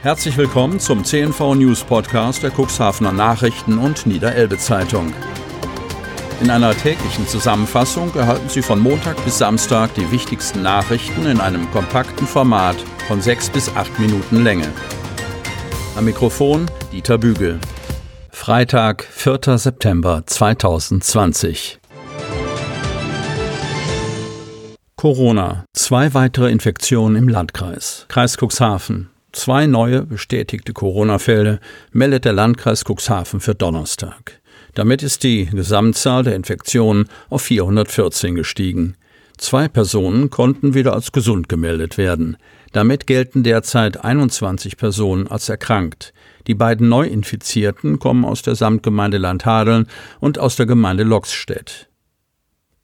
Herzlich willkommen zum CNV News Podcast der Cuxhavener Nachrichten und Niederelbe Zeitung. In einer täglichen Zusammenfassung erhalten Sie von Montag bis Samstag die wichtigsten Nachrichten in einem kompakten Format von sechs bis acht Minuten Länge. Am Mikrofon Dieter Bügel. Freitag, 4. September 2020. Corona. Zwei weitere Infektionen im Landkreis. Kreis Cuxhaven. Zwei neue bestätigte Corona-Fälle meldet der Landkreis Cuxhaven für Donnerstag. Damit ist die Gesamtzahl der Infektionen auf 414 gestiegen. Zwei Personen konnten wieder als gesund gemeldet werden. Damit gelten derzeit 21 Personen als erkrankt. Die beiden Neuinfizierten kommen aus der Samtgemeinde Landhadeln und aus der Gemeinde Loxstedt.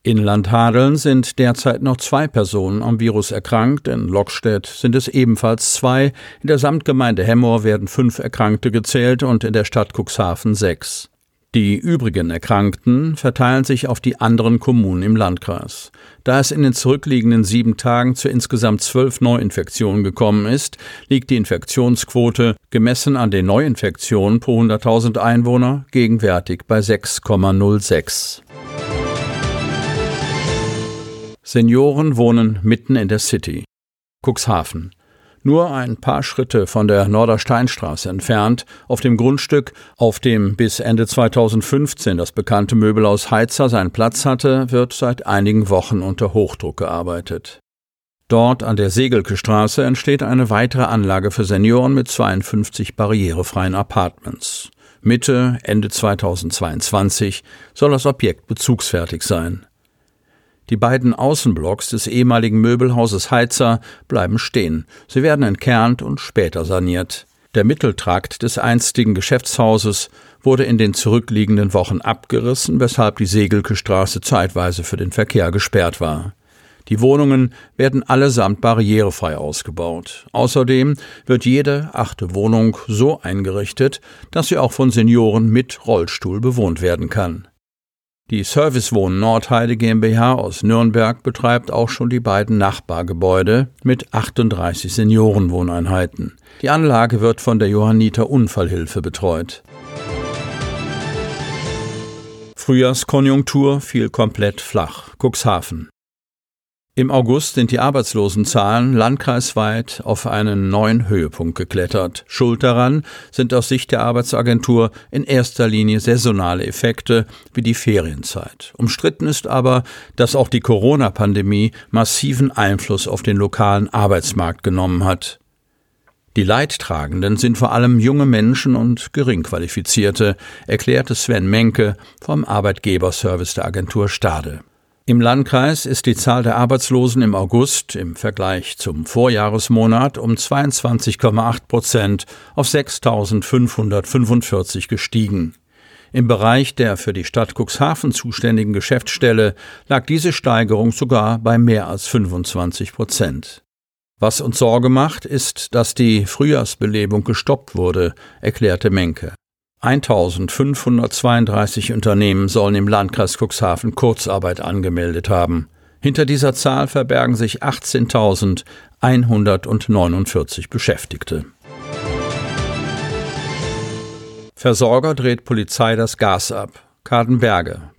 In Landhadeln sind derzeit noch zwei Personen am Virus erkrankt, in Lockstedt sind es ebenfalls zwei, in der Samtgemeinde Hemmoor werden fünf Erkrankte gezählt und in der Stadt Cuxhaven sechs. Die übrigen Erkrankten verteilen sich auf die anderen Kommunen im Landkreis. Da es in den zurückliegenden sieben Tagen zu insgesamt zwölf Neuinfektionen gekommen ist, liegt die Infektionsquote gemessen an den Neuinfektionen pro 100.000 Einwohner gegenwärtig bei 6,06. Senioren wohnen mitten in der City. Cuxhaven. Nur ein paar Schritte von der Nordersteinstraße entfernt, auf dem Grundstück, auf dem bis Ende 2015 das bekannte Möbelhaus Heizer seinen Platz hatte, wird seit einigen Wochen unter Hochdruck gearbeitet. Dort an der Segelke Straße entsteht eine weitere Anlage für Senioren mit 52 barrierefreien Apartments. Mitte, Ende 2022 soll das Objekt bezugsfertig sein. Die beiden Außenblocks des ehemaligen Möbelhauses Heizer bleiben stehen. Sie werden entkernt und später saniert. Der Mitteltrakt des einstigen Geschäftshauses wurde in den zurückliegenden Wochen abgerissen, weshalb die Segelke Straße zeitweise für den Verkehr gesperrt war. Die Wohnungen werden allesamt barrierefrei ausgebaut. Außerdem wird jede achte Wohnung so eingerichtet, dass sie auch von Senioren mit Rollstuhl bewohnt werden kann. Die Servicewohn Nordheide GmbH aus Nürnberg betreibt auch schon die beiden Nachbargebäude mit 38 Seniorenwohneinheiten. Die Anlage wird von der Johanniter Unfallhilfe betreut. Frühjahrskonjunktur fiel komplett flach. Cuxhaven. Im August sind die Arbeitslosenzahlen landkreisweit auf einen neuen Höhepunkt geklettert. Schuld daran sind aus Sicht der Arbeitsagentur in erster Linie saisonale Effekte wie die Ferienzeit. Umstritten ist aber, dass auch die Corona-Pandemie massiven Einfluss auf den lokalen Arbeitsmarkt genommen hat. Die Leidtragenden sind vor allem junge Menschen und Geringqualifizierte, erklärte Sven Menke vom Arbeitgeberservice der Agentur Stade. Im Landkreis ist die Zahl der Arbeitslosen im August im Vergleich zum Vorjahresmonat um 22,8 Prozent auf 6.545 gestiegen. Im Bereich der für die Stadt Cuxhaven zuständigen Geschäftsstelle lag diese Steigerung sogar bei mehr als 25 Prozent. Was uns Sorge macht, ist, dass die Frühjahrsbelebung gestoppt wurde, erklärte Menke. 1532 Unternehmen sollen im Landkreis Cuxhaven Kurzarbeit angemeldet haben. Hinter dieser Zahl verbergen sich 18.149 Beschäftigte. Versorger dreht Polizei das Gas ab. Kadenberge.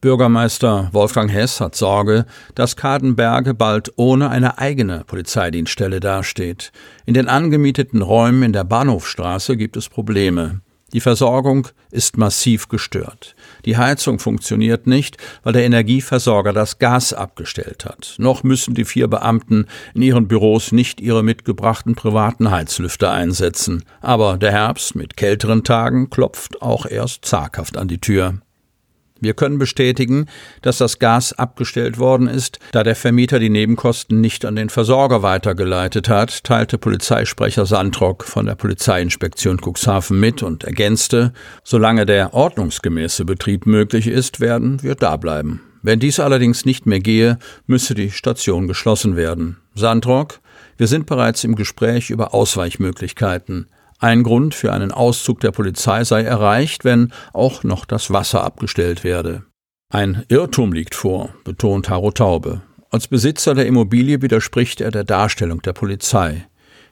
Bürgermeister Wolfgang Hess hat Sorge, dass Kadenberge bald ohne eine eigene Polizeidienststelle dasteht. In den angemieteten Räumen in der Bahnhofstraße gibt es Probleme. Die Versorgung ist massiv gestört. Die Heizung funktioniert nicht, weil der Energieversorger das Gas abgestellt hat. Noch müssen die vier Beamten in ihren Büros nicht ihre mitgebrachten privaten Heizlüfter einsetzen. Aber der Herbst mit kälteren Tagen klopft auch erst zaghaft an die Tür. Wir können bestätigen, dass das Gas abgestellt worden ist, da der Vermieter die Nebenkosten nicht an den Versorger weitergeleitet hat, teilte Polizeisprecher Sandrock von der Polizeiinspektion Cuxhaven mit und ergänzte, solange der ordnungsgemäße Betrieb möglich ist, werden wir da bleiben. Wenn dies allerdings nicht mehr gehe, müsse die Station geschlossen werden. Sandrock, wir sind bereits im Gespräch über Ausweichmöglichkeiten. Ein Grund für einen Auszug der Polizei sei erreicht, wenn auch noch das Wasser abgestellt werde. Ein Irrtum liegt vor, betont Haro Taube. Als Besitzer der Immobilie widerspricht er der Darstellung der Polizei.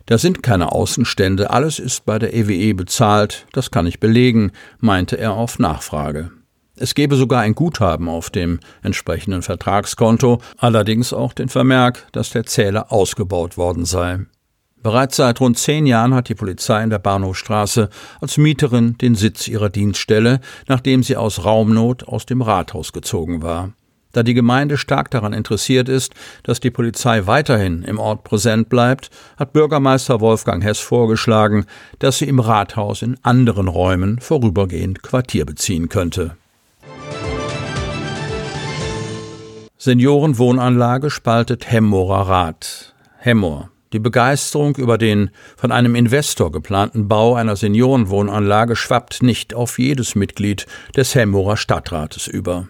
Da sind keine Außenstände, alles ist bei der EWE e bezahlt, das kann ich belegen, meinte er auf Nachfrage. Es gebe sogar ein Guthaben auf dem entsprechenden Vertragskonto, allerdings auch den Vermerk, dass der Zähler ausgebaut worden sei. Bereits seit rund zehn Jahren hat die Polizei in der Bahnhofstraße als Mieterin den Sitz ihrer Dienststelle, nachdem sie aus Raumnot aus dem Rathaus gezogen war. Da die Gemeinde stark daran interessiert ist, dass die Polizei weiterhin im Ort präsent bleibt, hat Bürgermeister Wolfgang Hess vorgeschlagen, dass sie im Rathaus in anderen Räumen vorübergehend Quartier beziehen könnte. Seniorenwohnanlage spaltet Hemmorer Rat. Hemmor. Die Begeisterung über den von einem Investor geplanten Bau einer Seniorenwohnanlage schwappt nicht auf jedes Mitglied des Hemmorer Stadtrates über.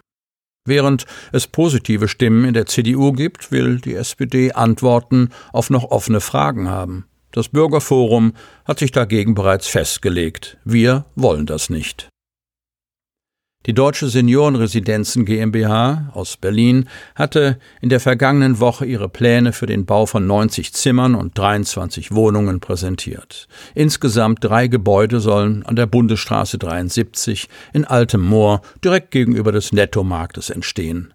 Während es positive Stimmen in der CDU gibt, will die SPD Antworten auf noch offene Fragen haben. Das Bürgerforum hat sich dagegen bereits festgelegt. Wir wollen das nicht. Die Deutsche Seniorenresidenzen GmbH aus Berlin hatte in der vergangenen Woche ihre Pläne für den Bau von 90 Zimmern und 23 Wohnungen präsentiert. Insgesamt drei Gebäude sollen an der Bundesstraße 73 in Altem Moor direkt gegenüber des Nettomarktes entstehen.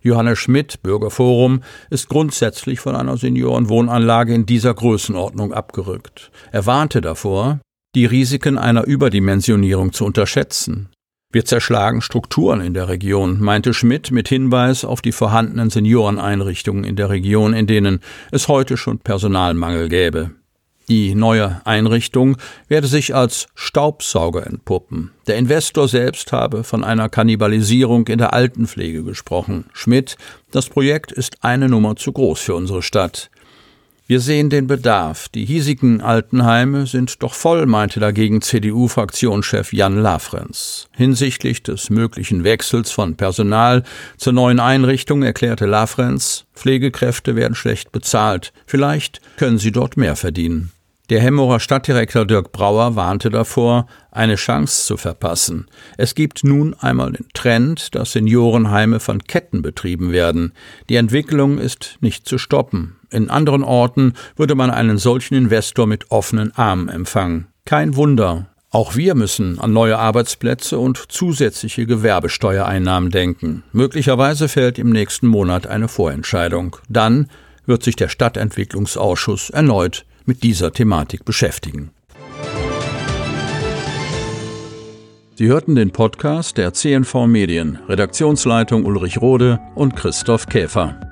Johannes Schmidt, Bürgerforum, ist grundsätzlich von einer Seniorenwohnanlage in dieser Größenordnung abgerückt. Er warnte davor, die Risiken einer Überdimensionierung zu unterschätzen. Wir zerschlagen Strukturen in der Region, meinte Schmidt mit Hinweis auf die vorhandenen Senioreneinrichtungen in der Region, in denen es heute schon Personalmangel gäbe. Die neue Einrichtung werde sich als Staubsauger entpuppen. Der Investor selbst habe von einer Kannibalisierung in der Altenpflege gesprochen. Schmidt, das Projekt ist eine Nummer zu groß für unsere Stadt. Wir sehen den Bedarf. Die hiesigen Altenheime sind doch voll, meinte dagegen CDU-Fraktionschef Jan Lafrenz. Hinsichtlich des möglichen Wechsels von Personal zur neuen Einrichtung erklärte Lafrenz, Pflegekräfte werden schlecht bezahlt. Vielleicht können sie dort mehr verdienen. Der Hemmerer Stadtdirektor Dirk Brauer warnte davor, eine Chance zu verpassen. Es gibt nun einmal den Trend, dass Seniorenheime von Ketten betrieben werden. Die Entwicklung ist nicht zu stoppen. In anderen Orten würde man einen solchen Investor mit offenen Armen empfangen. Kein Wunder. Auch wir müssen an neue Arbeitsplätze und zusätzliche Gewerbesteuereinnahmen denken. Möglicherweise fällt im nächsten Monat eine Vorentscheidung. Dann wird sich der Stadtentwicklungsausschuss erneut mit dieser Thematik beschäftigen. Sie hörten den Podcast der CNV Medien, Redaktionsleitung Ulrich Rode und Christoph Käfer.